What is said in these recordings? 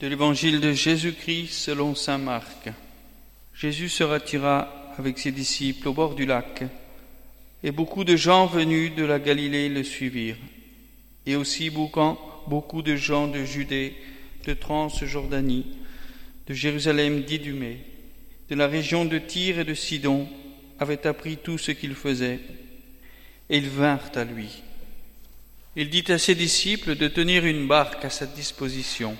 De l'évangile de Jésus-Christ selon saint Marc. Jésus se retira avec ses disciples au bord du lac, et beaucoup de gens venus de la Galilée le suivirent, et aussi beaucoup de gens de Judée, de Transjordanie, de Jérusalem d'Idumée, de la région de Tyr et de Sidon, avaient appris tout ce qu'il faisait, et ils vinrent à lui. Il dit à ses disciples de tenir une barque à sa disposition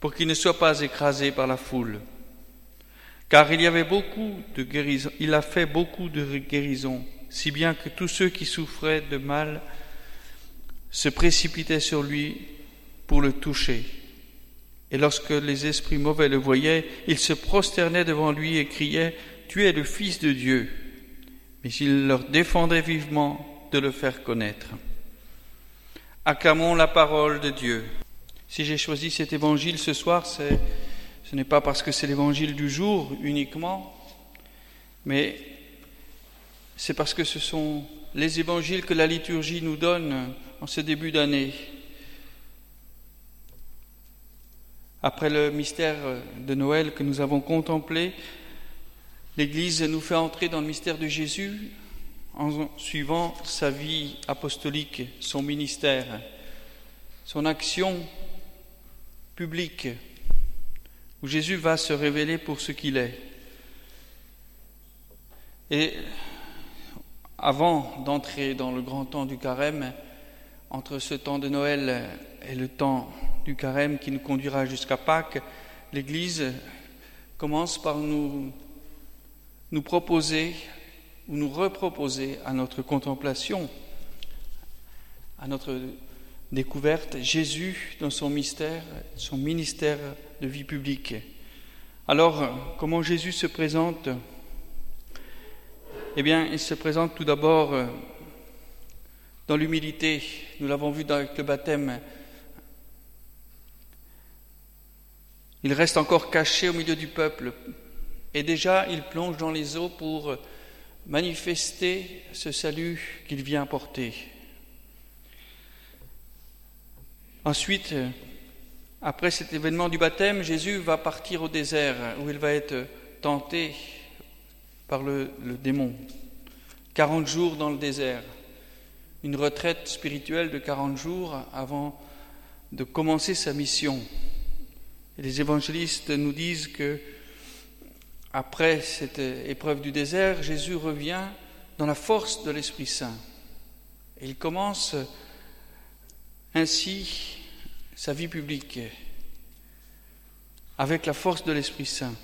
pour qu'il ne soit pas écrasé par la foule. Car il y avait beaucoup de guérisons, il a fait beaucoup de guérisons, si bien que tous ceux qui souffraient de mal se précipitaient sur lui pour le toucher. Et lorsque les esprits mauvais le voyaient, ils se prosternaient devant lui et criaient, Tu es le Fils de Dieu. Mais il leur défendait vivement de le faire connaître. Acclamons la parole de Dieu. Si j'ai choisi cet évangile ce soir, ce n'est pas parce que c'est l'évangile du jour uniquement, mais c'est parce que ce sont les évangiles que la liturgie nous donne en ce début d'année. Après le mystère de Noël que nous avons contemplé, l'Église nous fait entrer dans le mystère de Jésus en suivant sa vie apostolique, son ministère, son action public où Jésus va se révéler pour ce qu'il est. Et avant d'entrer dans le grand temps du carême, entre ce temps de Noël et le temps du carême qui nous conduira jusqu'à Pâques, l'Église commence par nous, nous proposer ou nous reproposer à notre contemplation, à notre découverte Jésus dans son mystère, son ministère de vie publique. Alors, comment Jésus se présente? Eh bien, il se présente tout d'abord euh, dans l'humilité. Nous l'avons vu avec le baptême. Il reste encore caché au milieu du peuple. Et déjà, il plonge dans les eaux pour manifester ce salut qu'il vient apporter. Ensuite, euh, après cet événement du baptême, Jésus va partir au désert où il va être tenté par le, démon. 40 jours dans le désert, une retraite spirituelle de 40 jours avant de commencer sa mission. Les évangélistes nous disent que après cette épreuve du désert, Jésus revient dans la force de l'Esprit Saint. Il commence ainsi sa vie publique avec la force de l'Esprit Saint.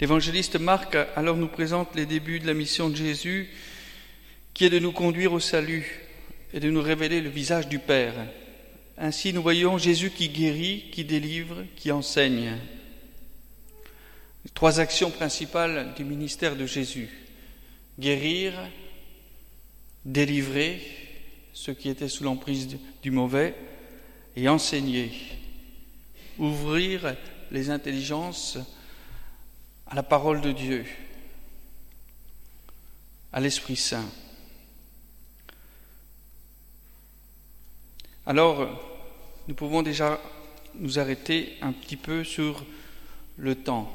L'évangéliste Marc alors nous présente les débuts de la mission de Jésus qui est de nous conduire au salut et de nous révéler le visage du Père. Ainsi nous voyons Jésus qui guérit, qui délivre, qui enseigne. trois actions principales du ministère de Jésus. Guérir, délivrer ceux qui étaient sous l'emprise du mauvais et enseigner, ouvrir les intelligences à la parole de Dieu, à l'Esprit Saint. Alors, nous pouvons déjà nous arrêter un petit peu sur le temps.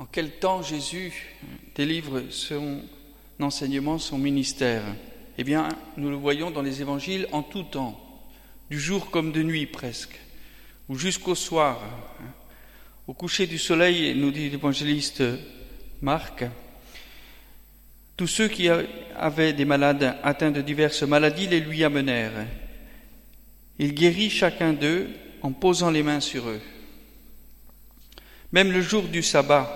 En quel temps Jésus délivre son enseignement, son ministère Eh bien, nous le voyons dans les évangiles en tout temps, du jour comme de nuit presque, ou jusqu'au soir. Au coucher du soleil, nous dit l'évangéliste Marc, tous ceux qui avaient des malades atteints de diverses maladies les lui amenèrent. Il guérit chacun d'eux en posant les mains sur eux. Même le jour du sabbat,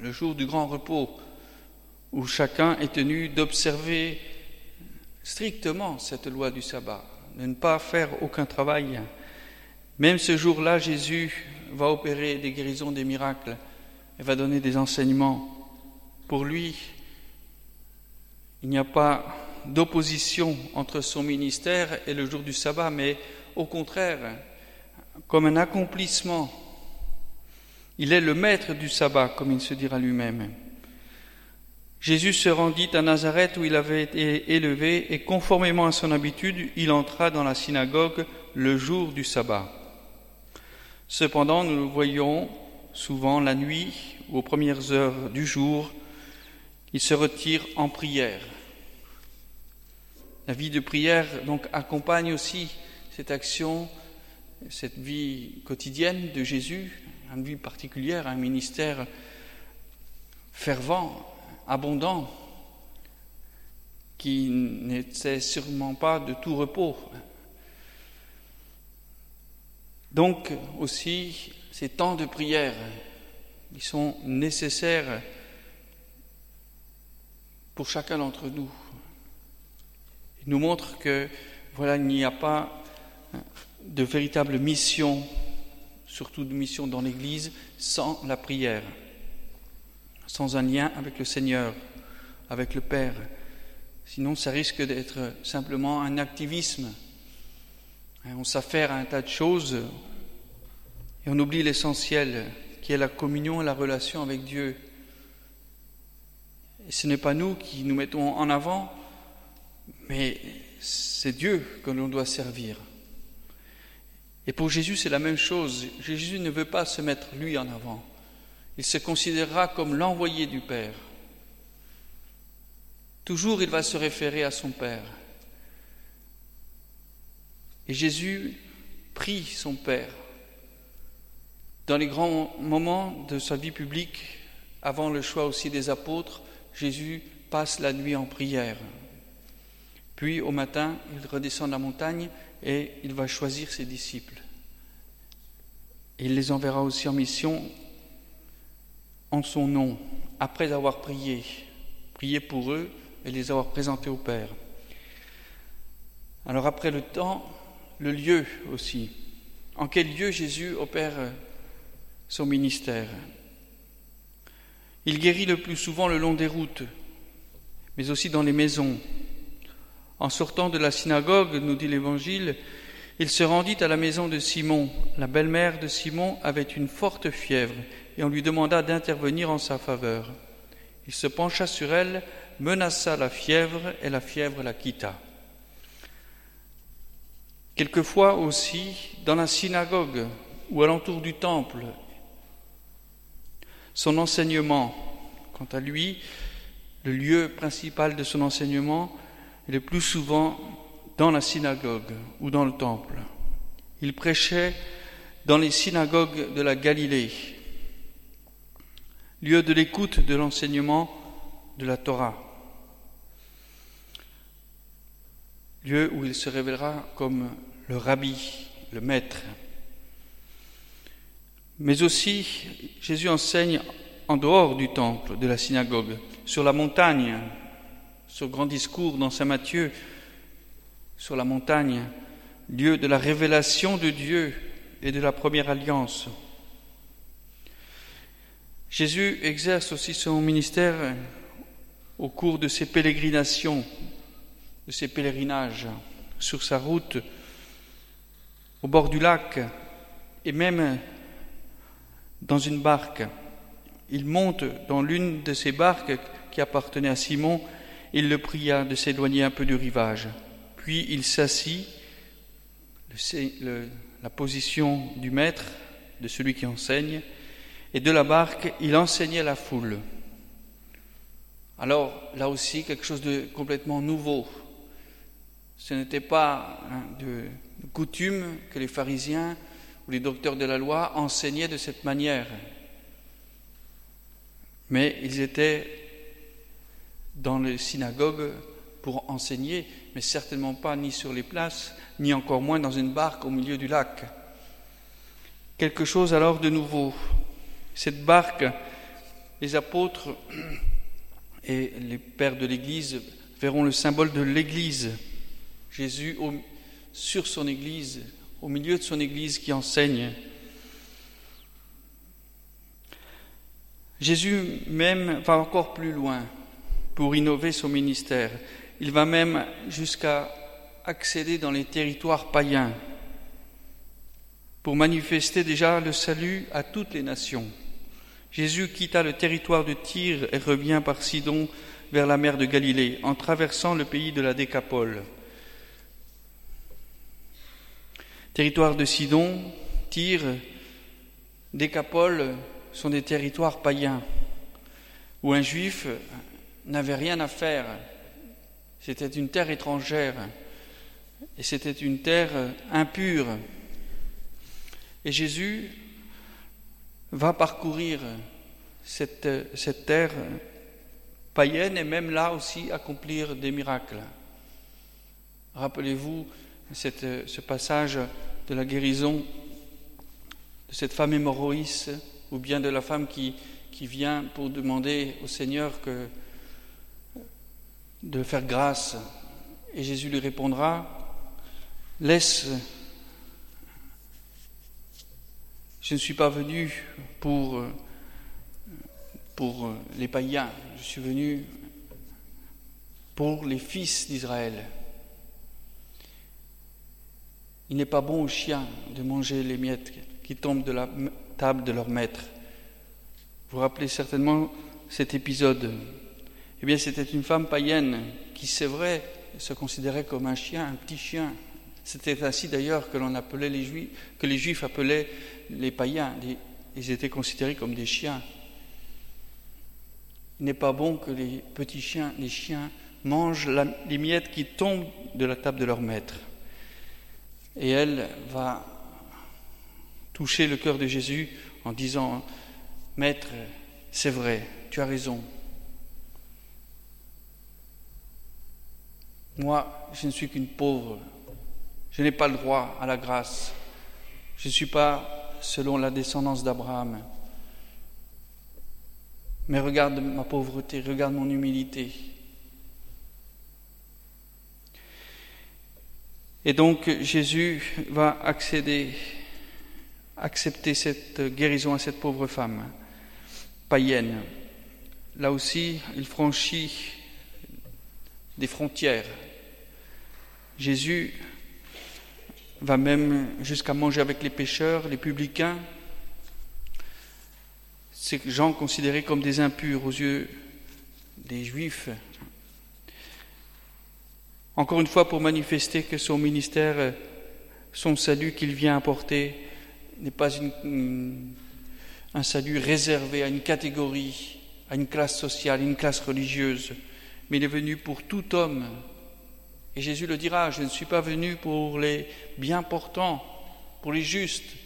le jour du grand repos, où chacun est tenu d'observer strictement cette loi du sabbat, de ne pas faire aucun travail. Même ce jour-là, Jésus va opérer des guérisons, des miracles, et va donner des enseignements. Pour lui, il n'y a pas d'opposition entre son ministère et le jour du sabbat, mais au contraire, comme un accomplissement. Il est le maître du sabbat, comme il se dira lui-même. Jésus se rendit à Nazareth où il avait été élevé et conformément à son habitude, il entra dans la synagogue le jour du sabbat. Cependant, nous le voyons souvent la nuit ou aux premières heures du jour, il se retire en prière. La vie de prière donc accompagne aussi cette action, cette vie quotidienne de Jésus, une vie particulière, un ministère fervent, abondant, qui n'était sûrement pas de tout repos. Donc aussi, ces temps de prière, ils sont nécessaires pour chacun d'entre nous. Nous montrent que voilà, il n'y a pas de véritable mission, surtout de mission dans l'Église, sans la prière sans un lien avec le Seigneur, avec le Père. Sinon, ça risque d'être simplement un activisme. Hein, on s'affaire à un tas de choses et on oublie l'essentiel, qui est la communion et la relation avec Dieu. Ce n'est pas nous qui nous mettons en avant, mais c'est Dieu que l'on doit servir. Et pour Jésus, c'est la même chose. Jésus ne veut pas se mettre lui en avant il se considérera comme l'envoyé du Père. Toujours il va se référer à son Père. Et Jésus prie son Père. Dans les grands moments de sa vie publique, avant le choix aussi des apôtres, Jésus passe la nuit en prière. Puis au matin, il redescend la montagne et il va choisir ses disciples. Il les enverra aussi en mission en son nom, après avoir prié, prié pour eux et les avoir présentés au Père. Alors après le temps, le lieu aussi. En quel lieu Jésus opère son ministère? Il guérit le plus souvent le long des routes, mais aussi dans les maisons. En sortant de la synagogue, nous dit l'Évangile, il se rendit à la maison de Simon. La belle-mère de Simon avait une forte fièvre et on lui demanda d'intervenir en sa faveur. Il se pencha sur elle, menaça la fièvre et la fièvre la quitta. Quelquefois aussi, dans la synagogue ou alentour du temple, son enseignement, quant à lui, le lieu principal de son enseignement est le plus souvent dans la synagogue ou dans le temple. Il prêchait dans les synagogues de la Galilée, lieu de l'écoute de l'enseignement de la Torah, lieu où il se révélera comme le rabbi, le maître. Mais aussi, Jésus enseigne en dehors du temple, de la synagogue, sur la montagne, ce grand discours dans Saint Matthieu, sur la montagne, lieu de la révélation de Dieu et de la première alliance. Jésus exerce aussi son ministère au cours de ses de ses pèlerinages, sur sa route, au bord du lac, et même dans une barque. Il monte dans l'une de ces barques qui appartenait à Simon, il le pria de s'éloigner un peu du rivage. Puis il s'assit, la position du maître, de celui qui enseigne, et de la barque, il enseignait la foule. Alors là aussi, quelque chose de complètement nouveau. Ce n'était pas hein, de, coutume que les pharisiens ou les docteurs de la loi enseignaient de cette manière. Mais ils étaient dans les synagogues pour enseigner, mais certainement pas ni sur les places, ni encore moins dans une barque au milieu du lac. Quelque chose alors de nouveau. Cette barque, les apôtres et les pères de l'Église verront le symbole de l'Église. Jésus sur son Église, au milieu de son Église qui enseigne. Jésus même va encore plus loin pour innover son ministère. Il va même jusqu'à accéder dans les territoires païens pour manifester déjà le salut à toutes les nations Jésus quitta le territoire de Tyr et revient par Sidon vers la mer de Galilée, en traversant le pays de la Décapole. Territoire de Sidon, Tyr, Décapole sont des territoires païens où un juif n'avait rien à faire. C'était une terre étrangère et c'était une terre impure. Et Jésus va parcourir cette, terre païenne et même là aussi accomplir des miracles. Rappelez-vous ce passage de la guérison de cette femme hémorroïs ou bien de la femme qui, vient pour demander au Seigneur de faire grâce. Et Jésus lui répondra, laisse, je ne suis pas venu pour, pour les païens, je suis venu pour les fils d'Israël. Il n'est pas bon aux chiens de manger les miettes qui tombent de la table de leur maître. Vous vous rappelez certainement cet épisode. Eh bien, c'était une femme païenne qui, c'est vrai, se considérait comme un chien, un petit chien. C'était ainsi d'ailleurs que l'on appelait les juifs, que les juifs appelaient les païens. Ils étaient considérés comme des chiens. Il n'est pas bon que les petits chiens, les chiens, mangent les miettes qui tombent de la table de leur maître. Et elle va toucher le cœur de Jésus en disant, Maître, c'est vrai, tu as raison. Moi, je ne suis qu'une pauvre. Je n'ai pas le droit à la grâce. Je ne suis pas selon la descendance d'Abraham. Mais regarde ma pauvreté, regarde mon humilité. Et donc Jésus va accéder, accepter cette guérison à cette pauvre femme païenne. Là aussi, il franchit des frontières. Jésus va même jusqu'à manger avec les pécheurs, les publicains, ces gens considérés comme des impurs aux yeux des Juifs. Encore une fois, pour manifester que son ministère, son salut qu'il vient apporter, n'est pas un salut réservé à une catégorie, à une classe sociale, une classe religieuse, mais il est venu pour tout homme. Et Jésus le dira, je ne suis pas venu pour les bien portants, pour les justes,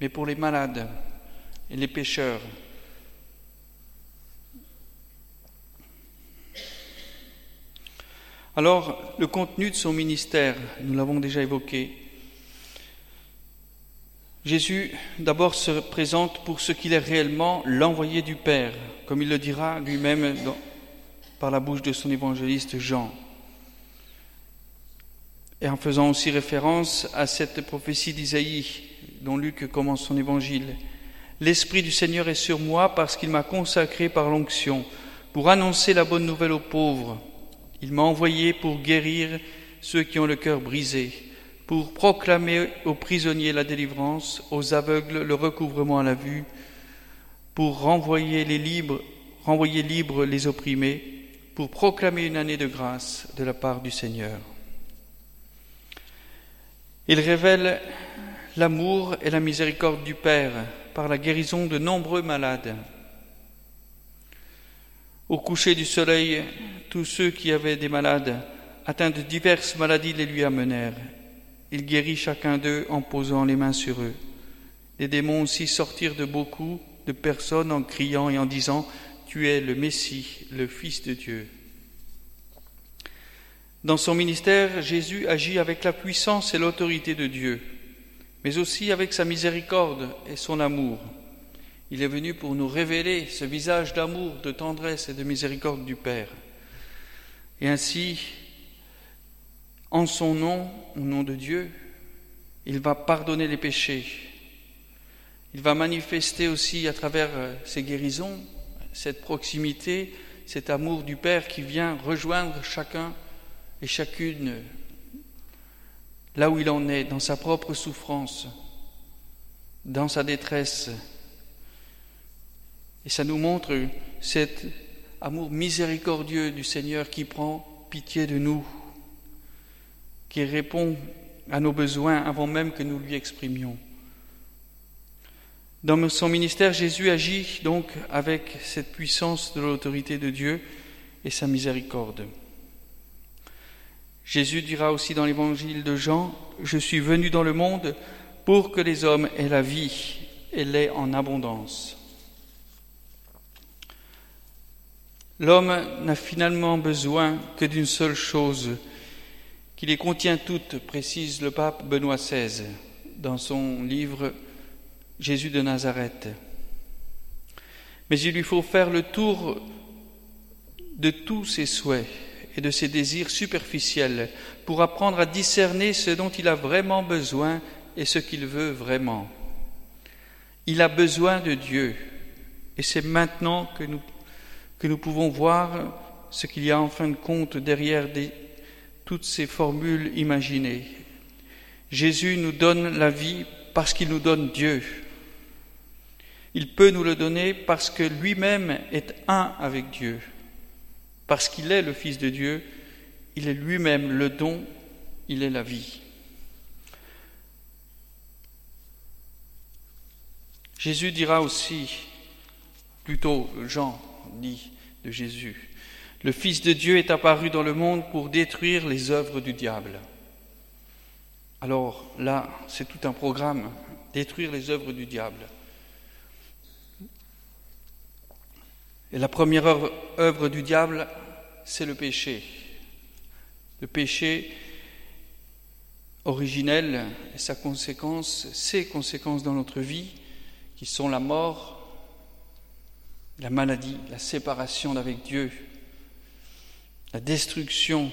mais pour les malades et les pécheurs. Alors, le contenu de son ministère, nous l'avons déjà évoqué. Jésus d'abord se présente pour ce qu'il est réellement l'envoyé du Père, comme il le dira lui-même par la bouche de son évangéliste Jean. Et en faisant aussi référence à cette prophétie d'Isaïe dont Luc commence son évangile. L'Esprit du Seigneur est sur moi parce qu'il m'a consacré par l'onction pour annoncer la bonne nouvelle aux pauvres. Il m'a envoyé pour guérir ceux qui ont le cœur brisé, pour proclamer aux prisonniers la délivrance, aux aveugles le recouvrement à la vue, pour renvoyer les libres, renvoyer libres les opprimés, pour proclamer une année de grâce de la part du Seigneur. Il révèle l'amour et la miséricorde du Père par la guérison de nombreux malades. Au coucher du soleil, tous ceux qui avaient des malades atteints de diverses maladies les lui amenèrent. Il guérit chacun d'eux en posant les mains sur eux. Les démons aussi sortirent de beaucoup de personnes en criant et en disant Tu es le Messie, le Fils de Dieu. Dans son ministère, Jésus agit avec la puissance et l'autorité de Dieu mais aussi avec sa miséricorde et son amour. Il est venu pour nous révéler ce visage d'amour, de tendresse et de miséricorde du Père. Et ainsi, en son nom, au nom de Dieu, il va pardonner les péchés. Il va manifester aussi à travers euh, ses guérisons cette proximité, cet amour du Père qui vient rejoindre chacun et chacune là où il en est, dans sa propre souffrance, dans sa détresse. Et ça nous montre cet amour miséricordieux du Seigneur qui prend pitié de nous, qui répond à nos besoins avant même que nous lui exprimions. Dans son ministère, Jésus agit donc avec cette puissance de l'autorité de Dieu et sa miséricorde. Jésus dira aussi dans l'évangile de Jean, Je suis venu dans le monde pour que les hommes aient la vie et l'aient en abondance. L'homme n'a finalement besoin que d'une seule chose, qui les contient toutes, précise le pape Benoît XVI dans son livre Jésus de Nazareth. Mais il lui faut faire le tour de tous ses souhaits et de ses désirs superficiels pour apprendre à discerner ce dont il a vraiment besoin et ce qu'il veut vraiment. Il a besoin de Dieu et c'est maintenant que nous, pouvons voir ce qu'il y a en fin de compte derrière toutes ces formules imaginées. Jésus nous donne la vie parce qu'il nous donne Dieu. Il peut nous le donner parce que lui-même est un avec Dieu. Parce qu'il est le Fils de Dieu, il est lui-même le don, il est la vie. Jésus dira aussi, plutôt Jean dit de Jésus, le Fils de Dieu est apparu dans le monde pour détruire les œuvres du diable. Alors là, c'est tout un programme, détruire les œuvres du diable. Et la première œuvre, du diable, c'est le péché. Le péché originel et sa conséquence, ses conséquences dans notre vie, qui sont la mort, la maladie, la séparation d'avec Dieu, la destruction.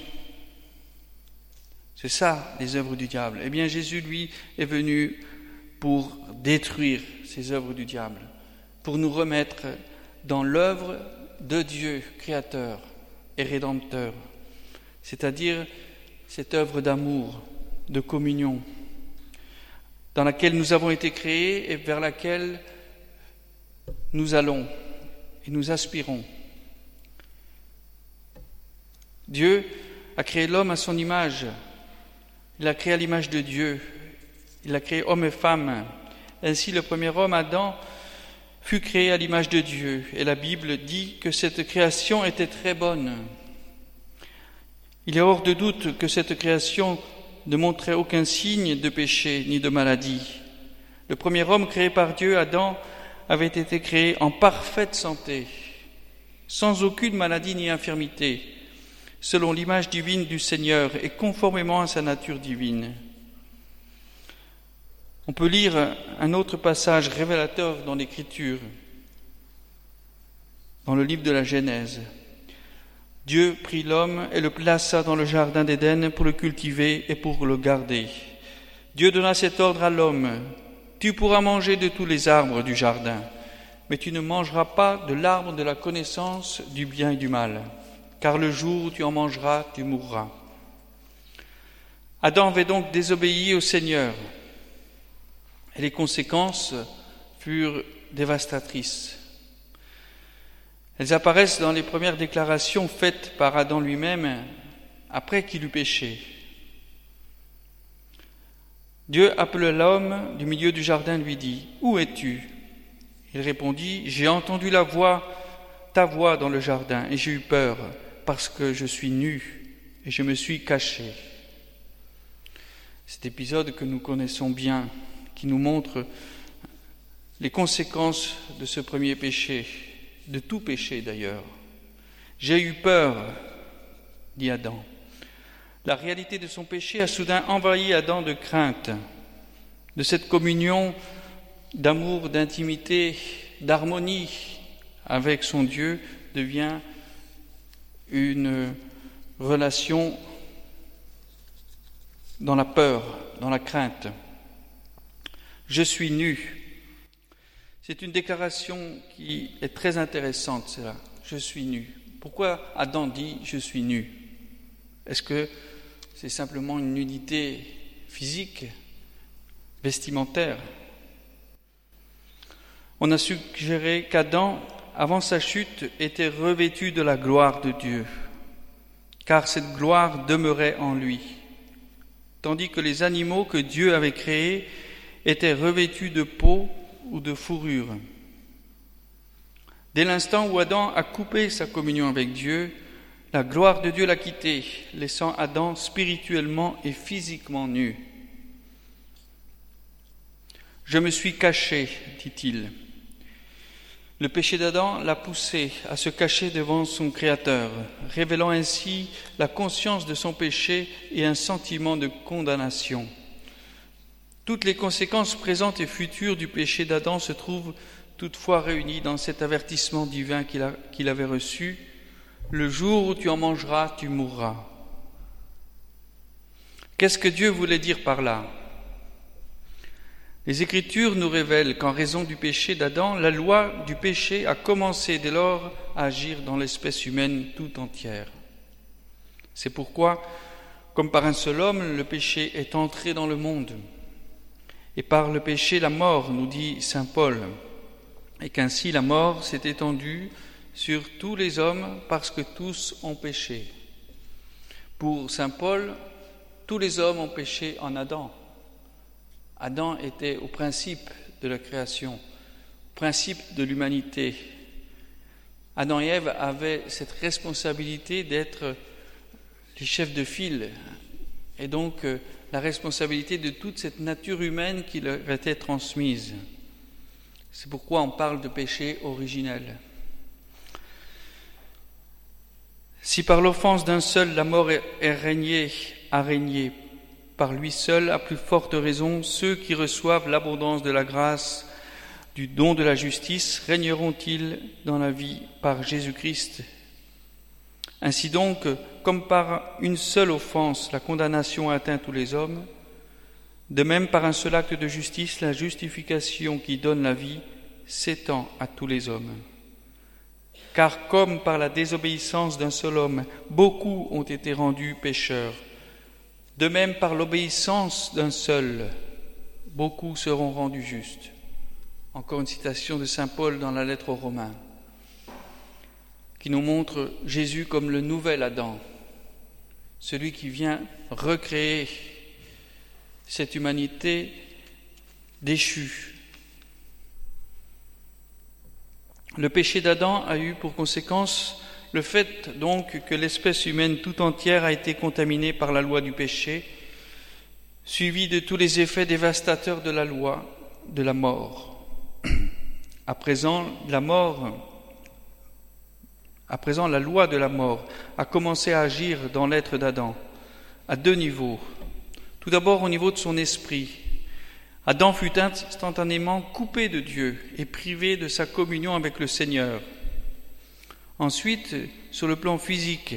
C'est ça les œuvres du diable. Eh bien Jésus, lui, est venu pour détruire ces œuvres du diable, pour nous remettre dans l'œuvre de Dieu, créateur rédempteur, c'est-à-dire cette œuvre d'amour, de communion, dans laquelle nous avons été créés et vers laquelle nous allons et nous aspirons. Dieu a créé l'homme à son image. Il a créé à l'image de Dieu. Il a créé homme et femme. Ainsi, le premier homme, Adam, fut créé à l'image de Dieu. Et la Bible dit que cette création était très bonne. Il est hors de doute que cette création ne montrait aucun signe de péché ni de maladie. Le premier homme créé par Dieu, Adam, avait été créé en parfaite santé, sans aucune maladie ni infirmité, selon l'image divine du Seigneur et conformément à sa nature divine. On peut lire un autre passage révélateur dans l'Écriture, dans le livre de la Genèse. Dieu prit l'homme et le plaça dans le jardin d'Éden pour le cultiver et pour le garder. Dieu donna cet ordre à l'homme. Tu pourras manger de tous les arbres du jardin, mais tu ne mangeras pas de l'arbre de la connaissance du bien et du mal, car le jour où tu en mangeras, tu mourras. Adam avait donc désobéi au Seigneur et les conséquences furent dévastatrices. Elles apparaissent dans les premières déclarations faites par Adam lui-même après qu'il eut péché. Dieu appela l'homme du milieu du jardin lui dit Où es-tu? Il répondit J'ai entendu la voix, ta voix dans le jardin, et j'ai eu peur parce que je suis nu et je me suis caché. Cet épisode que nous connaissons bien qui nous montre les conséquences de ce premier péché, de tout péché d'ailleurs. J'ai eu peur, dit Adam. La réalité de son péché a soudain envahi Adam de crainte, de cette communion d'amour, d'intimité, d'harmonie avec son Dieu devient une relation dans la peur, dans la crainte. Je suis nu. C'est une déclaration qui est très intéressante, c'est là. Je suis nu. Pourquoi Adam dit je suis nu? Est-ce que c'est simplement une nudité physique, vestimentaire? On a suggéré qu'Adam avant sa chute, était revêtu de la gloire de Dieu, car cette gloire demeurait en lui, tandis que les animaux que Dieu avait créés étaient revêtus de peau ou de fourrure. Dès l'instant où Adam a coupé sa communion avec Dieu, la gloire de Dieu l'a quitté, laissant Adam spirituellement et physiquement nu. Je me suis caché, dit-il. Le péché d'Adam l'a poussé à se cacher devant son Créateur, révélant ainsi la conscience de son péché et un sentiment de condamnation. Toutes les conséquences présentes et futures du péché d'Adam se trouvent toutefois réunies dans cet avertissement divin qu'il avait reçu le jour où tu en mangeras, tu mourras. Qu'est-ce que Dieu voulait dire par là? Les Écritures nous révèlent qu'en raison du péché d'Adam, la loi du péché a commencé dès lors à agir dans l'espèce humaine tout entière. C'est pourquoi, comme par un seul homme, le péché est entré dans le monde. Et par le péché, la mort, nous dit Saint Paul, et qu'ainsi la mort s'est étendue sur tous les hommes parce que tous ont péché. Pour Saint Paul, tous les hommes ont péché en Adam. Adam était au principe de la création, au principe de l'humanité. Adam et Ève avaient cette responsabilité d'être les chefs de file et donc euh, la responsabilité de toute cette nature humaine qui leur était transmise. C'est pourquoi on parle de péché originel. Si par l'offense d'un seul la mort est régnée, a régné, par lui seul, à plus forte raison, ceux qui reçoivent l'abondance de la grâce, du don de la justice, régneront-ils dans la vie par Jésus-Christ Ainsi donc, comme par une seule offense la condamnation atteint tous les hommes, de même par un seul acte de justice la justification qui donne la vie s'étend à tous les hommes. Car comme par la désobéissance d'un seul homme, beaucoup ont été rendus pécheurs, de même par l'obéissance d'un seul, beaucoup seront rendus justes. Encore une citation de Saint Paul dans la lettre aux Romains, qui nous montre Jésus comme le nouvel Adam, celui qui vient recréer cette humanité déchue, Le péché d'Adam a eu pour conséquence le fait donc que l'espèce humaine tout entière a été contaminée par la loi du péché, suivie de tous les effets dévastateurs de la loi de la mort. À présent, la mort, à présent, la loi de la mort a commencé à agir dans l'être d'Adam à deux niveaux. Tout d'abord au niveau de son esprit, Adam fut instantanément coupé de Dieu et privé de sa communion avec le Seigneur. Ensuite, sur le plan physique,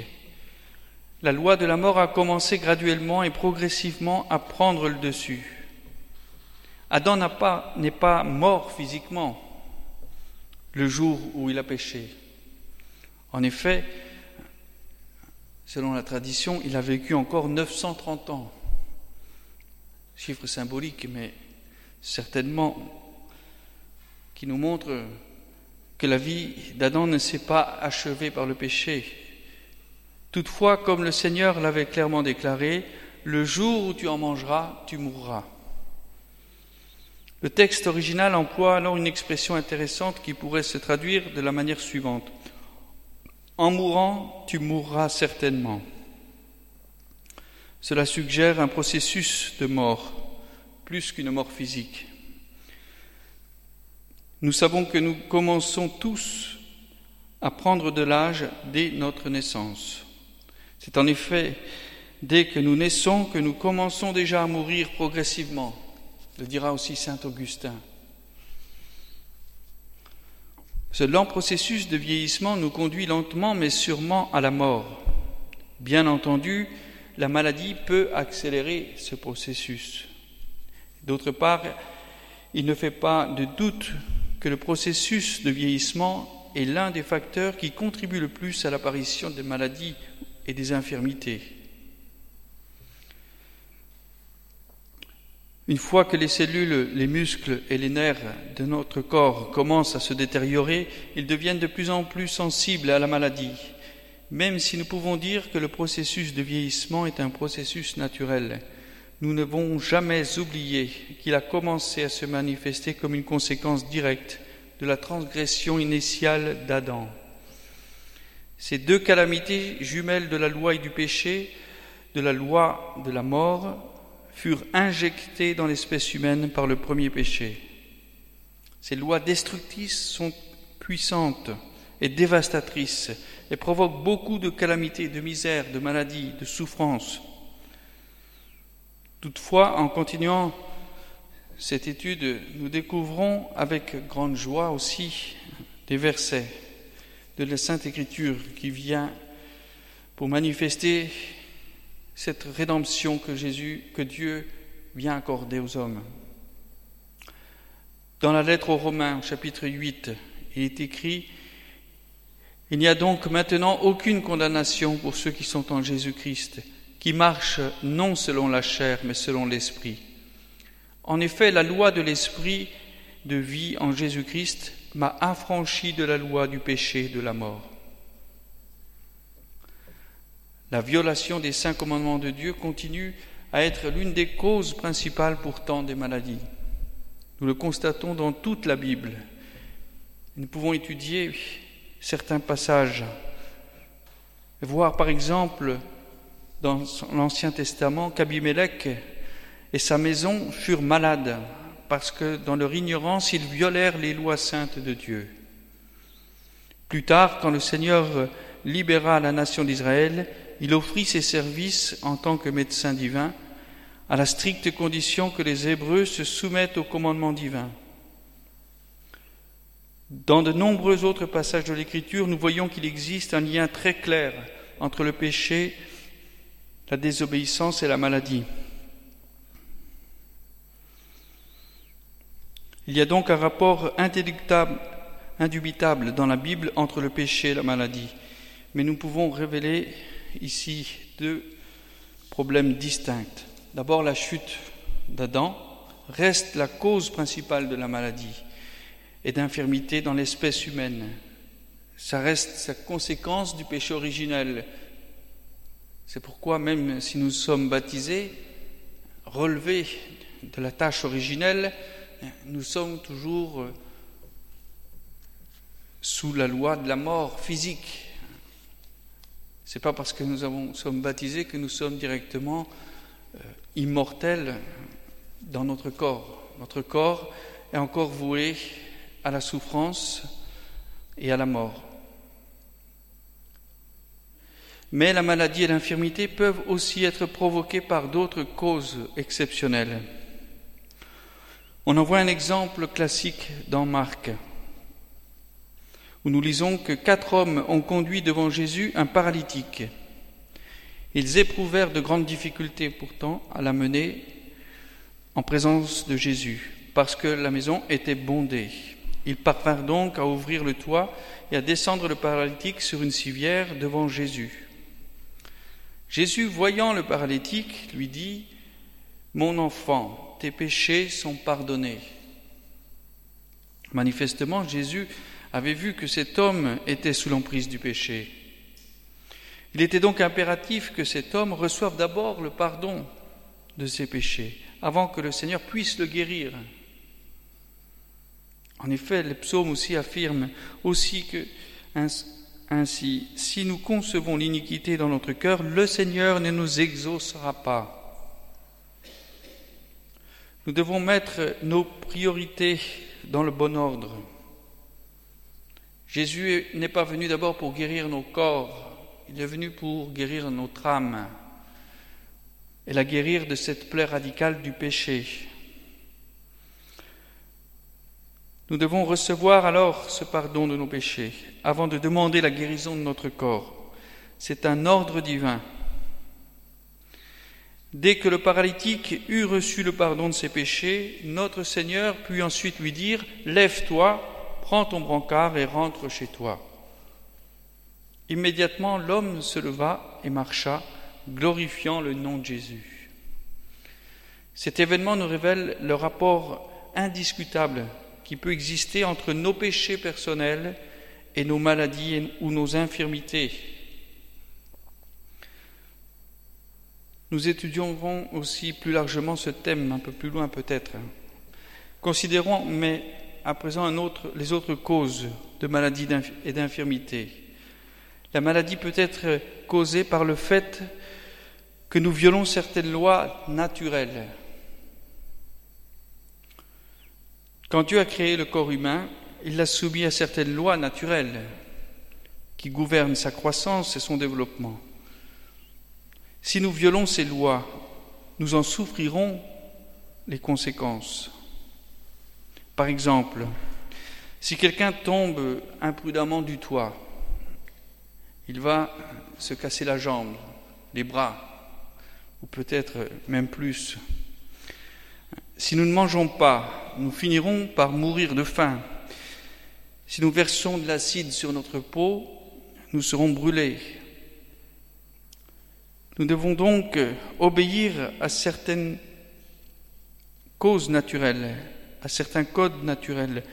la loi de la mort a commencé graduellement et progressivement à prendre le dessus. Adam n'est pas, mort physiquement le jour où il a péché. En effet, selon la tradition, il a vécu encore 930 ans. Chiffre symbolique, mais certainement, qui nous montre que la vie d'Adam ne s'est pas achevée par le péché. Toutefois, comme le Seigneur l'avait clairement déclaré, le jour où tu en mangeras, tu mourras. Le texte original emploie alors une expression intéressante qui pourrait se traduire de la manière suivante. En mourant, tu mourras certainement. Cela suggère un processus de mort plus qu'une mort physique. Nous savons que nous commençons tous à prendre de l'âge dès notre naissance. C'est en effet dès que nous naissons que nous commençons déjà à mourir progressivement, le dira aussi Saint Augustin. Ce lent processus de vieillissement nous conduit lentement mais sûrement à la mort. Bien entendu, la maladie peut accélérer ce processus. D'autre part, il ne fait pas de doute que le processus de vieillissement est l'un des facteurs qui contribuent le plus à l'apparition des maladies et des infirmités. Une fois que les cellules, les muscles et les nerfs de notre corps commencent à se détériorer, ils deviennent de plus en plus sensibles à la maladie, même si nous pouvons dire que le processus de vieillissement est un processus naturel. Nous ne devons jamais oublier qu'il a commencé à se manifester comme une conséquence directe de la transgression initiale d'Adam. Ces deux calamités jumelles de la loi et du péché, de la loi de la mort, furent injectées dans l'espèce humaine par le premier péché. Ces lois destructrices sont puissantes et dévastatrices et provoquent beaucoup de calamités, de misère, de maladies, de souffrances. Toutefois, en continuant cette étude, nous découvrons avec grande joie aussi des versets de la Sainte Écriture qui vient pour manifester cette rédemption que Jésus, que Dieu vient accorder aux hommes. Dans la lettre aux Romains, chapitre 8, il est écrit Il n'y a donc maintenant aucune condamnation pour ceux qui sont en Jésus-Christ, qui marchent non selon la chair, mais selon l'Esprit. En effet, la loi de l'Esprit de vie en Jésus-Christ m'a affranchi de la loi du péché et de la mort. La violation des saints commandements de Dieu continue à être l'une des causes principales pourtant des maladies. Nous le constatons dans toute la Bible. Nous pouvons étudier certains passages, voir par exemple dans l'Ancien Testament qu'Abimelech et sa maison furent malades parce que dans leur ignorance ils violèrent les lois saintes de Dieu. Plus tard, quand le Seigneur libéra la nation d'Israël, il offrit ses services en tant que médecin divin, à la stricte condition que les Hébreux se soumettent au commandement divin. Dans de nombreux autres passages de l'Écriture, nous voyons qu'il existe un lien très clair entre le péché, la désobéissance et la maladie. Il y a donc un rapport indubitable dans la Bible entre le péché et la maladie, mais nous pouvons révéler ici deux problèmes distincts. D'abord, la chute d'Adam reste la cause principale de la maladie et d'infirmité dans l'espèce humaine. Ça reste sa conséquence du péché originel. C'est pourquoi même si nous sommes baptisés, relevés de la tâche originelle, nous sommes toujours sous la loi de la mort physique. C'est pas parce que nous avons, sommes baptisés que nous sommes directement euh, immortels dans notre corps. Notre corps est encore voué à la souffrance et à la mort. Mais la maladie et l'infirmité peuvent aussi être provoquées par d'autres causes exceptionnelles. On en voit un exemple classique dans Marc où nous lisons que quatre hommes ont conduit devant Jésus un paralytique. Ils éprouvèrent de grandes difficultés pourtant à l'amener en présence de Jésus, parce que la maison était bondée. Ils parvinrent donc à ouvrir le toit et à descendre le paralytique sur une civière devant Jésus. Jésus, voyant le paralytique, lui dit, Mon enfant, tes péchés sont pardonnés. Manifestement, Jésus avait vu que cet homme était sous l'emprise du péché. Il était donc impératif que cet homme reçoive d'abord le pardon de ses péchés, avant que le Seigneur puisse le guérir. En effet, les psaumes aussi affirment aussi que ainsi, si nous concevons l'iniquité dans notre cœur, le Seigneur ne nous exaucera pas. Nous devons mettre nos priorités dans le bon ordre. Jésus n'est pas venu d'abord pour guérir nos corps, il est venu pour guérir notre âme et la guérir de cette plaie radicale du péché. Nous devons recevoir alors ce pardon de nos péchés avant de demander la guérison de notre corps. C'est un ordre divin. Dès que le paralytique eut reçu le pardon de ses péchés, notre Seigneur put ensuite lui dire, Lève-toi, Prends ton brancard et rentre chez toi. Immédiatement, l'homme se leva et marcha, glorifiant le nom de Jésus. Cet événement nous révèle le rapport indiscutable qui peut exister entre nos péchés personnels et nos maladies ou nos infirmités. Nous étudierons aussi plus largement ce thème un peu plus loin peut-être. Considérons mais à présent les autres causes de maladies et d'infirmités. La maladie peut être causée par le fait que nous violons certaines lois naturelles. Quand Dieu a créé le corps humain, il l'a soumis à certaines lois naturelles qui gouvernent sa croissance et son développement. Si nous violons ces lois, nous en souffrirons les conséquences. Par exemple, si quelqu'un tombe imprudemment du toit, il va se casser la jambe, les bras, ou peut-être même plus. Si nous ne mangeons pas, nous finirons par mourir de faim. Si nous versons de l'acide sur notre peau, nous serons brûlés. Nous devons donc obéir à certaines causes naturelles, à certains codes naturels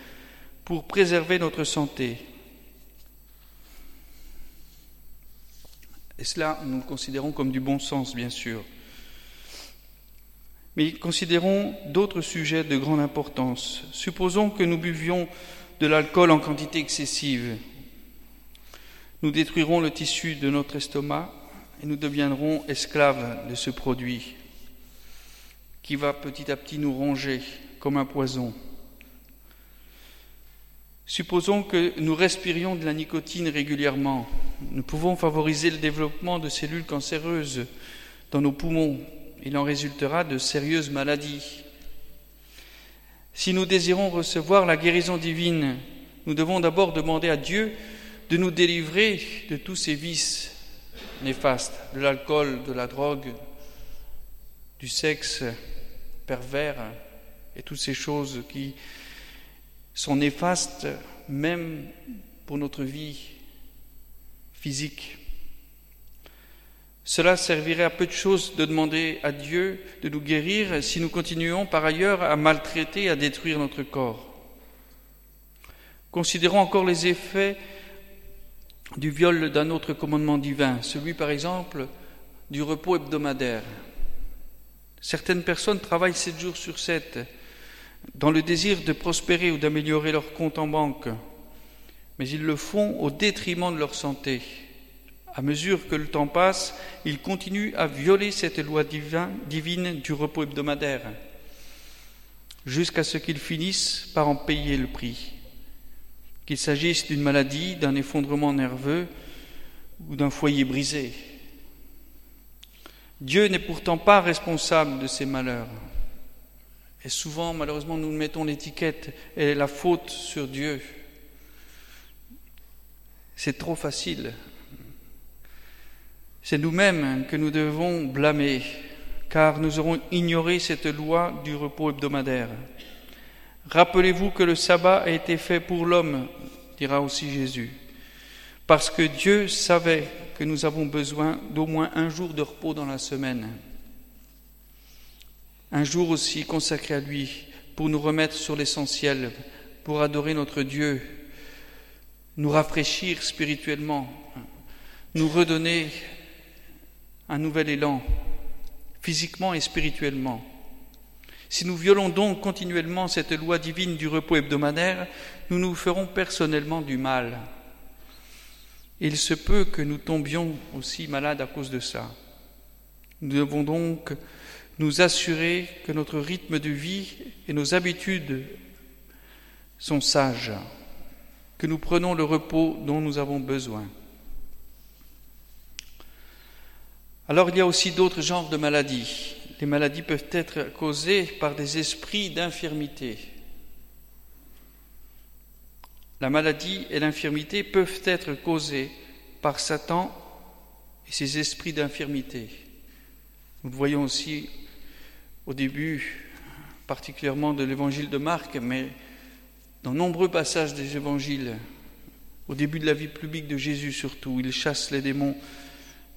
pour préserver notre santé. Et cela, nous le considérons comme du bon sens, bien sûr. Mais considérons d'autres sujets de grande importance. Supposons que nous buvions de l'alcool en quantité excessive. Nous détruirons le tissu de notre estomac et nous deviendrons esclaves de ce produit qui va petit à petit nous ronger comme un poison. Supposons que nous respirions de la nicotine régulièrement. Nous pouvons favoriser le développement de cellules cancéreuses dans nos poumons. Il en résultera de sérieuses maladies. Si nous désirons recevoir la guérison divine, nous devons d'abord demander à Dieu de nous délivrer de tous ces vices néfastes, de l'alcool, de la drogue, du sexe pervers et toutes ces choses qui sont néfastes même pour notre vie physique. Cela servirait à peu de choses de demander à Dieu de nous guérir si nous continuons par ailleurs à maltraiter, à détruire notre corps. Considérons encore les effets du viol d'un autre commandement divin, celui par exemple du repos hebdomadaire. Certaines personnes travaillent sept jours sur sept dans le désir de prospérer ou d'améliorer leur compte en banque, mais ils le font au détriment de leur santé. À mesure que le temps passe, ils continuent à violer cette loi divine du repos hebdomadaire, jusqu'à ce qu'ils finissent par en payer le prix. Qu'il s'agisse d'une maladie, d'un effondrement nerveux ou d'un foyer brisé. Dieu n'est pourtant pas responsable de ces malheurs. Et souvent, malheureusement, nous mettons l'étiquette et la faute sur Dieu. C'est trop facile. C'est nous-mêmes que nous devons blâmer, car nous aurons ignoré cette loi du repos hebdomadaire. Rappelez-vous que le sabbat a été fait pour l'homme, dira aussi Jésus, parce que Dieu savait que nous avons besoin d'au moins un jour de repos dans la semaine. Un jour aussi consacré à lui pour nous remettre sur l'essentiel, pour adorer notre Dieu, nous rafraîchir spirituellement, nous redonner un nouvel élan, physiquement et spirituellement. Si nous violons donc continuellement cette loi divine du repos hebdomadaire, nous nous ferons personnellement du mal. Il se peut que nous tombions aussi malades à cause de ça. Nous devons donc nous assurer que notre rythme de vie et nos habitudes sont sages, que nous prenons le repos dont nous avons besoin. Alors il y a aussi d'autres genres de maladies. Les maladies peuvent être causées par des esprits d'infirmité. La maladie et l'infirmité peuvent être causées par Satan et ses esprits d'infirmité. Nous voyons aussi au début, particulièrement de l'évangile de Marc, mais dans nombreux passages des évangiles, au début de la vie publique de Jésus surtout, il chasse les démons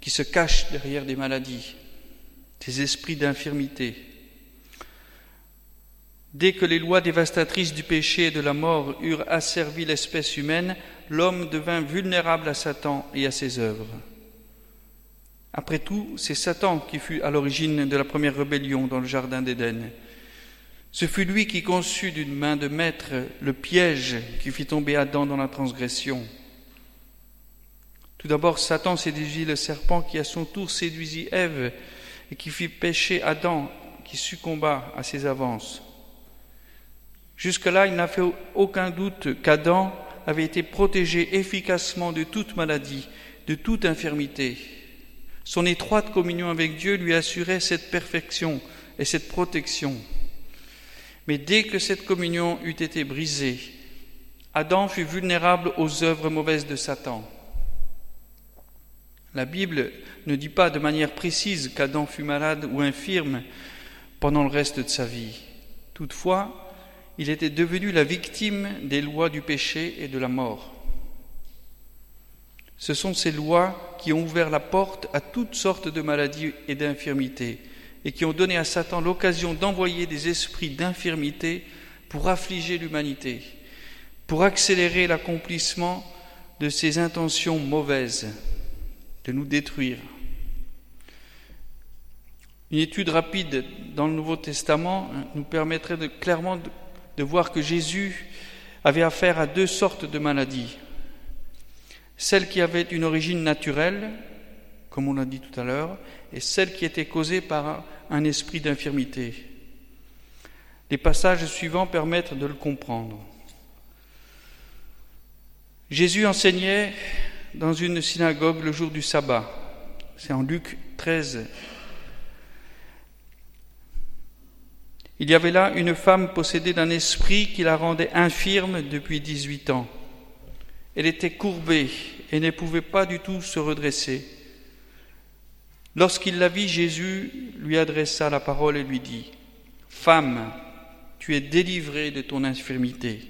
qui se cachent derrière des maladies, des esprits d'infirmité. Dès que les lois dévastatrices du péché et de la mort eurent asservi l'espèce humaine, l'homme devint vulnérable à Satan et à ses œuvres. Après tout, c'est Satan qui fut à l'origine de la première rébellion dans le Jardin d'Éden. Ce fut lui qui conçut d'une main de maître le piège qui fit tomber Adam dans la transgression. Tout d'abord, Satan séduisit le serpent qui à son tour séduisit Ève et qui fit pécher Adam qui succomba à ses avances. Jusque-là, il n'a fait aucun doute qu'Adam avait été protégé efficacement de toute maladie, de toute infirmité. Son étroite communion avec Dieu lui assurait cette perfection et cette protection. Mais dès que cette communion eut été brisée, Adam fut vulnérable aux œuvres mauvaises de Satan. La Bible ne dit pas de manière précise qu'Adam fut malade ou infirme pendant le reste de sa vie. Toutefois, il était devenu la victime des lois du péché et de la mort. Ce sont ces lois qui ont ouvert la porte à toutes sortes de maladies et d'infirmités et qui ont donné à Satan l'occasion d'envoyer des esprits d'infirmité pour affliger l'humanité, pour accélérer l'accomplissement de ses intentions mauvaises, de nous détruire. Une étude rapide dans le Nouveau Testament nous permettrait clairement de voir que Jésus avait affaire à deux sortes de maladies. Celle qui avait une origine naturelle, comme on l'a dit tout à l'heure, et celle qui était causée par un esprit d'infirmité. Les passages suivants permettent de le comprendre. Jésus enseignait dans une synagogue le jour du sabbat. C'est en Luc 13. Il y avait là une femme possédée d'un esprit qui la rendait infirme depuis 18 ans. Elle était courbée et ne pouvait pas du tout se redresser. Lorsqu'il la vit, Jésus lui adressa la parole et lui dit, Femme, tu es délivrée de ton infirmité,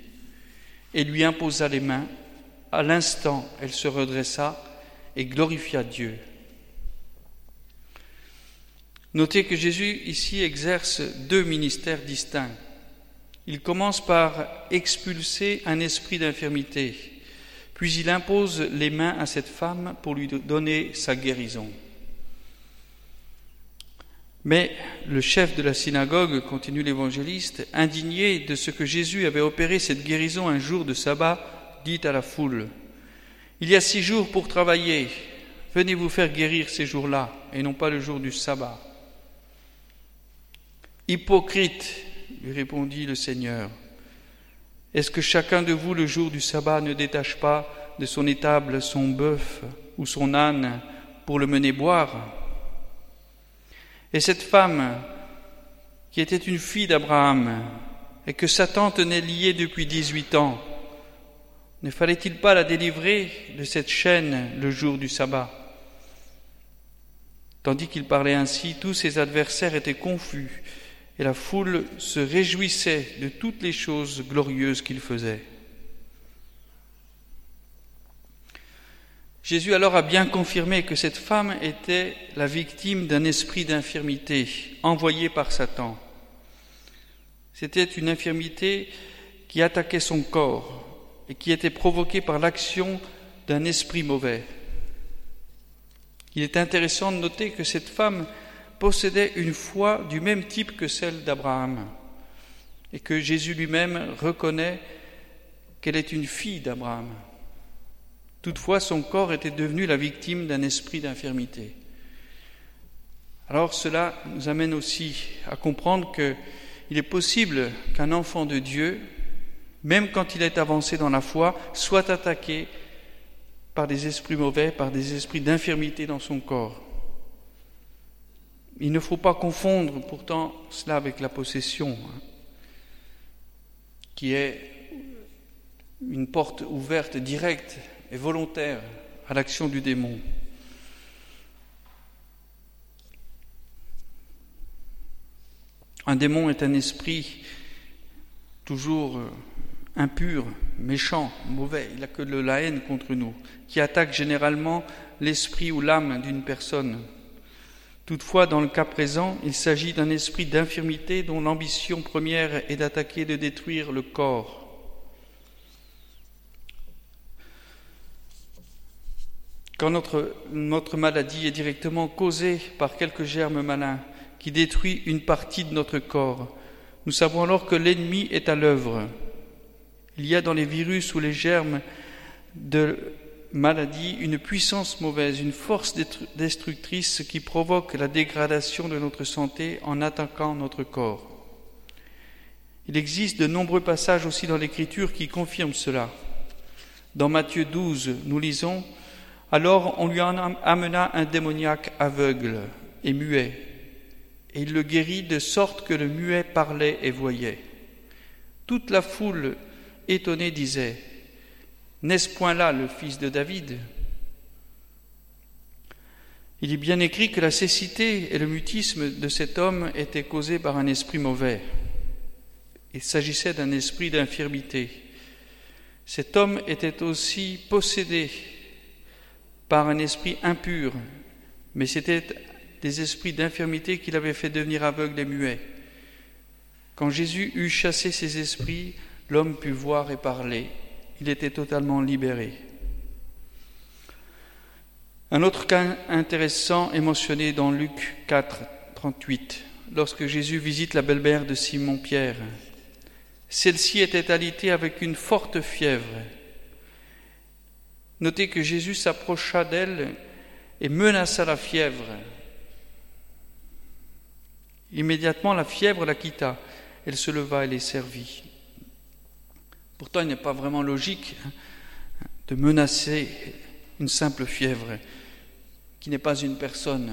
et lui imposa les mains. À l'instant, elle se redressa et glorifia Dieu. Notez que Jésus ici exerce deux ministères distincts. Il commence par expulser un esprit d'infirmité, puis il impose les mains à cette femme pour lui donner sa guérison. Mais le chef de la synagogue, continue l'évangéliste, indigné de ce que Jésus avait opéré cette guérison un jour de sabbat, dit à la foule, Il y a six jours pour travailler, venez vous faire guérir ces jours-là, et non pas le jour du sabbat. Hypocrite, lui répondit le Seigneur, est-ce que chacun de vous le jour du sabbat ne détache pas de son étable son bœuf ou son âne pour le mener boire? Et cette femme, qui était une fille d'Abraham et que Satan tenait liée depuis 18 ans, ne fallait-il pas la délivrer de cette chaîne le jour du sabbat? Tandis qu'il parlait ainsi, tous ses adversaires étaient confus et la foule se réjouissait de toutes les choses glorieuses qu'il faisait. Jésus alors a bien confirmé que cette femme était la victime d'un esprit d'infirmité envoyé par Satan. C'était une infirmité qui attaquait son corps et qui était provoquée par l'action d'un esprit mauvais. Il est intéressant de noter que cette femme possédait une foi du même type que celle d'Abraham et que Jésus lui-même reconnaît qu'elle est une fille d'Abraham. Toutefois, son corps était devenu la victime d'un esprit d'infirmité. Alors cela nous amène aussi à comprendre qu'il est possible qu'un enfant de Dieu, même quand il est avancé dans la foi, soit attaqué par des esprits mauvais, par des esprits d'infirmité dans son corps. Il ne faut pas confondre pourtant cela avec la possession, hein, qui est une porte ouverte directe et volontaire à l'action du démon. Un démon est un esprit toujours euh, impur, méchant, mauvais, il n'a que de la haine contre nous, qui attaque généralement l'esprit ou l'âme d'une personne. Toutefois, dans le cas présent, il s'agit d'un esprit d'infirmité dont l'ambition première est d'attaquer et de détruire le corps. Quand notre, maladie est directement causée par quelques germes malins qui détruisent une partie de notre corps, nous savons alors que l'ennemi est à l'œuvre. Il y a dans les virus ou les germes de maladie une puissance mauvaise, une force destructrice qui provoque la dégradation de notre santé en attaquant notre corps. Il existe de nombreux passages aussi dans l'Écriture qui confirment cela. Dans Matthieu 12, nous lisons Alors on lui en amena un démoniaque aveugle et muet, et il le guérit de sorte que le muet parlait et voyait. Toute la foule étonnée disait n'est-ce point là le fils de David? Il est bien écrit que la cécité et le mutisme de cet homme étaient causés par un esprit mauvais. Il s'agissait d'un esprit d'infirmité. Cet homme était aussi possédé par un esprit impur, mais c'était des esprits d'infirmité qui l'avaient fait devenir aveugle et muet. Quand Jésus eut chassé ces esprits, l'homme put voir et parler il était totalement libéré. Un autre cas intéressant est mentionné dans Luc 4, 38, lorsque Jésus visite la belle-mère de Simon-Pierre. Celle-ci était alitée avec une forte fièvre. Notez que Jésus s'approcha d'elle et menaça la fièvre. Immédiatement, la fièvre la quitta. Elle se leva et les servit. Pourtant, il n'est pas vraiment logique hein, de menacer une simple fièvre qui n'est pas une personne.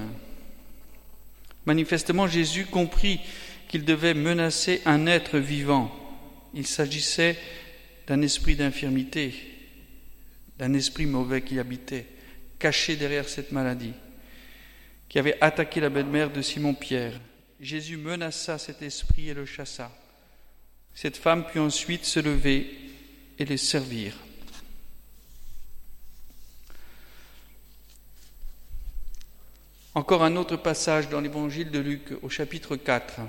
Manifestement, Jésus comprit qu'il devait menacer un être vivant. Il s'agissait d'un esprit d'infirmité, d'un esprit mauvais qui habitait, caché derrière cette maladie, qui avait attaqué la belle-mère de Simon-Pierre. Jésus menaça cet esprit et le chassa. Cette femme put ensuite se lever et les servir. Encore un autre passage dans l'évangile de Luc au chapitre 4.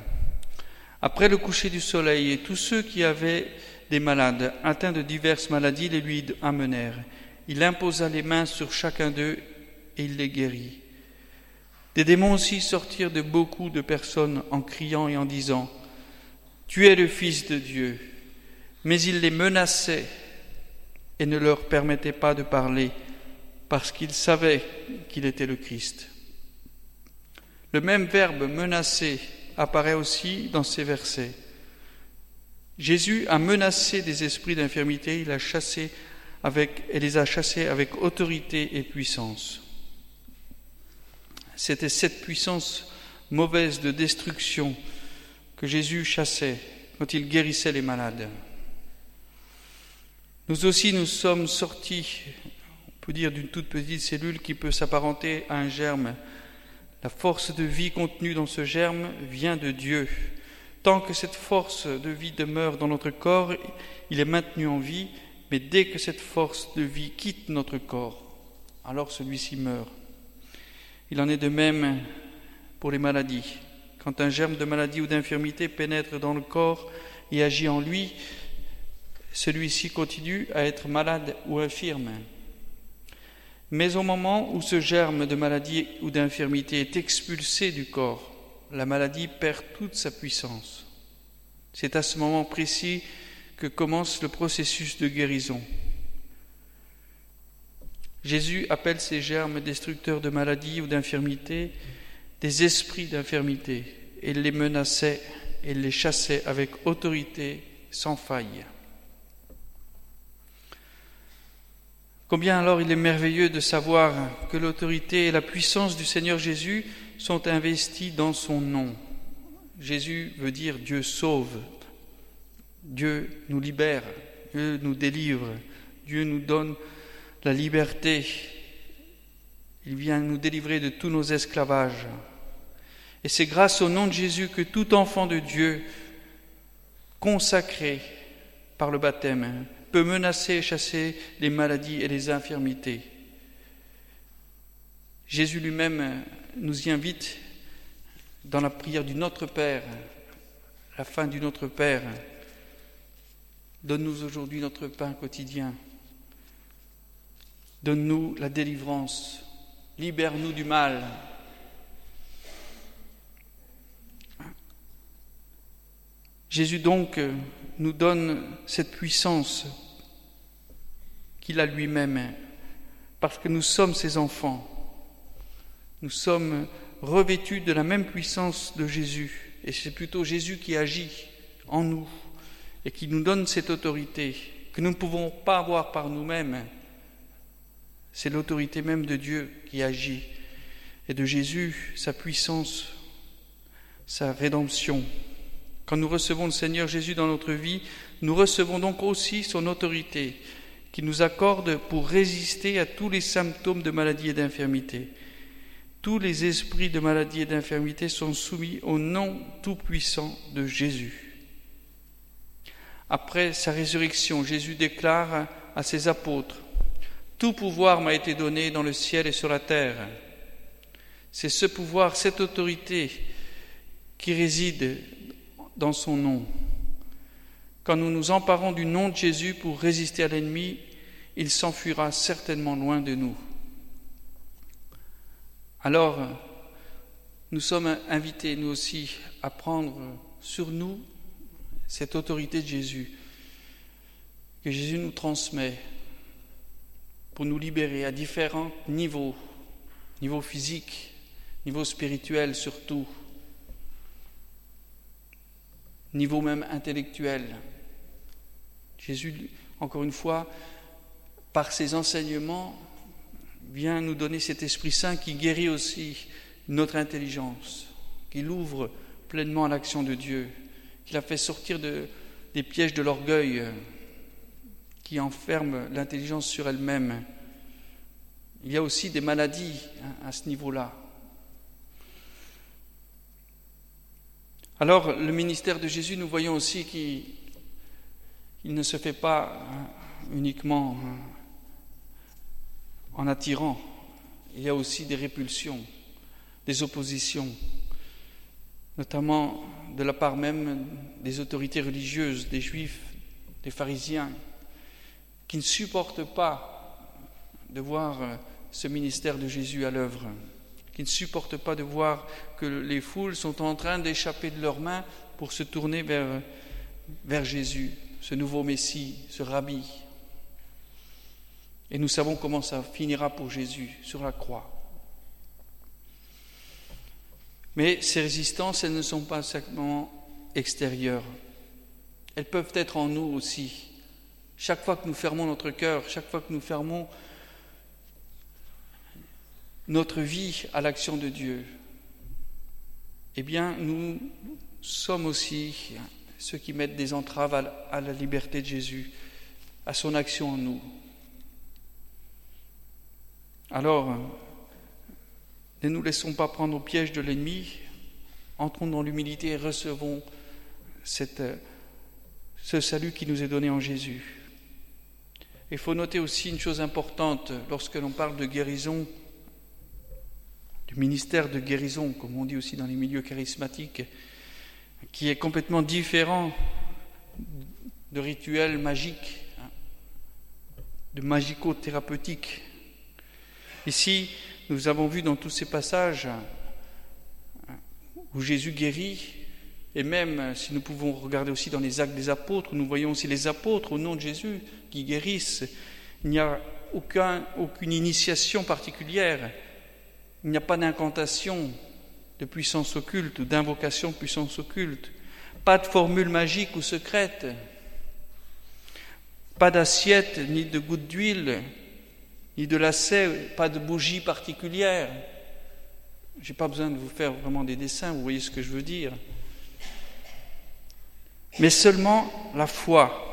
Après le coucher du soleil, tous ceux qui avaient des malades atteints de diverses maladies les lui amenèrent. Il imposa les mains sur chacun d'eux et il les guérit. Des démons aussi sortirent de beaucoup de personnes en criant et en disant Tu es le Fils de Dieu. Mais il les menaçait et ne leur permettait pas de parler parce qu'il savait qu'il était le Christ. Le même verbe menacer apparaît aussi dans ces versets. Jésus a menacé des esprits d'infirmité, et les a chassés avec autorité et puissance. C'était cette puissance mauvaise de destruction que Jésus chassait quand il guérissait les malades. Nous aussi, nous sommes sortis, on peut dire, d'une toute petite cellule qui peut s'apparenter à un germe. La force de vie contenue dans ce germe vient de Dieu. Tant que cette force de vie demeure dans notre corps, il est maintenu en vie, mais dès que cette force de vie quitte notre corps, alors celui-ci meurt. Il en est de même pour les maladies. Quand un germe de maladie ou d'infirmité pénètre dans le corps et agit en lui, celui-ci continue à être malade ou infirme. Mais au moment où ce germe de maladie ou d'infirmité est expulsé du corps, la maladie perd toute sa puissance. C'est à ce moment précis que commence le processus de guérison. Jésus appelle ces germes destructeurs de maladie ou d'infirmité des esprits d'infirmité. Il les menaçait et les chassait avec autorité sans faille. Combien alors il est merveilleux de savoir que l'autorité et la puissance du Seigneur Jésus sont investies dans son nom. Jésus veut dire Dieu sauve, Dieu nous libère, Dieu nous délivre, Dieu nous donne la liberté. Il vient nous délivrer de tous nos esclavages. Et c'est grâce au nom de Jésus que tout enfant de Dieu, consacré par le baptême, peut menacer et chasser les maladies et les infirmités. Jésus lui-même nous y invite dans la prière du Notre Père, la fin du Notre Père. Donne-nous aujourd'hui notre pain quotidien. Donne-nous la délivrance. Libère-nous du mal. Jésus donc nous donne cette puissance qu'il a lui-même, parce que nous sommes ses enfants. Nous sommes revêtus de la même puissance de Jésus, et c'est plutôt Jésus qui agit en nous et qui nous donne cette autorité que nous ne pouvons pas avoir par nous-mêmes. C'est l'autorité même de Dieu qui agit, et de Jésus, sa puissance, sa rédemption. Quand nous recevons le Seigneur Jésus dans notre vie, nous recevons donc aussi son autorité qui nous accorde pour résister à tous les symptômes de maladie et d'infirmité. Tous les esprits de maladie et d'infirmité sont soumis au nom tout-puissant de Jésus. Après sa résurrection, Jésus déclare à ses apôtres, Tout pouvoir m'a été donné dans le ciel et sur la terre. C'est ce pouvoir, cette autorité qui réside dans son nom. Quand nous nous emparons du nom de Jésus pour résister à l'ennemi, il s'enfuira certainement loin de nous. Alors, nous sommes invités, nous aussi, à prendre sur nous cette autorité de Jésus, que Jésus nous transmet pour nous libérer à différents niveaux, niveau physique, niveau spirituel surtout, niveau même intellectuel. Jésus, encore une fois, par ses enseignements, vient nous donner cet Esprit Saint qui guérit aussi notre intelligence, qui l'ouvre pleinement à l'action de Dieu, qui la fait sortir de, des pièges de l'orgueil, qui enferme l'intelligence sur elle-même. Il y a aussi des maladies hein, à ce niveau-là. Alors, le ministère de Jésus, nous voyons aussi qu'il ne se fait pas hein, uniquement hein, en attirant. Il y a aussi des répulsions, des oppositions, notamment de la part même des autorités religieuses, des juifs, des pharisiens, qui ne supportent pas de voir euh, ce ministère de Jésus à l'œuvre, qui ne supportent pas de voir que les foules sont en train d'échapper de leurs mains pour se tourner vers, vers Jésus, ce nouveau Messie, ce rabbi, et nous savons comment ça finira pour Jésus sur la croix. Mais ces résistances, elles ne sont pas simplement extérieures. Elles peuvent être en nous aussi. Chaque fois que nous fermons notre cœur, chaque fois que nous fermons notre vie à l'action de Dieu, eh bien, nous sommes aussi ceux qui mettent des entraves à la liberté de Jésus, à son action en nous. Alors, ne nous laissons pas prendre au piège de l'ennemi, entrons dans l'humilité et recevons ce salut qui nous est donné en Jésus. Il faut noter aussi une chose importante lorsque l'on parle de guérison, ministère de guérison, comme on dit aussi dans les milieux charismatiques, qui est complètement différent de rituels magiques, hein, de magico-thérapeutiques. Ici, nous avons vu dans tous ces passages où Jésus guérit, et même si nous pouvons regarder aussi dans les actes des apôtres, nous voyons aussi les apôtres au nom de Jésus qui guérissent. Il n'y a aucun, aucune initiation particulière, il n'y a pas d'incantation de puissance occulte ou d'invocation de puissance occulte, pas de formule magique ou secrète, pas d'assiette ni de gouttes d'huile ni de lacets, pas de bougie particulière. Je n'ai pas besoin de vous faire vraiment des dessins, vous voyez ce que je veux dire. Mais seulement la foi.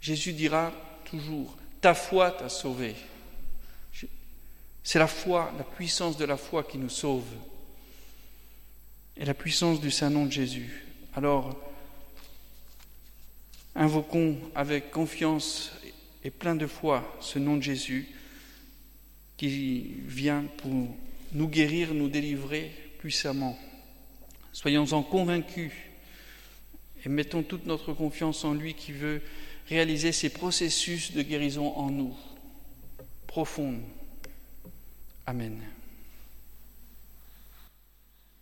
Jésus dira toujours, ta foi t'a sauvé. C'est la foi, la puissance de la foi qui nous sauve. Et la puissance du Saint-Nom de Jésus. Alors, invoquons avec confiance et plein de foi ce nom de Jésus qui vient pour nous guérir, nous délivrer, puissamment. Soyons-en convaincus et mettons toute notre confiance en lui qui veut réaliser ces processus de guérison en nous, profondes. Amen.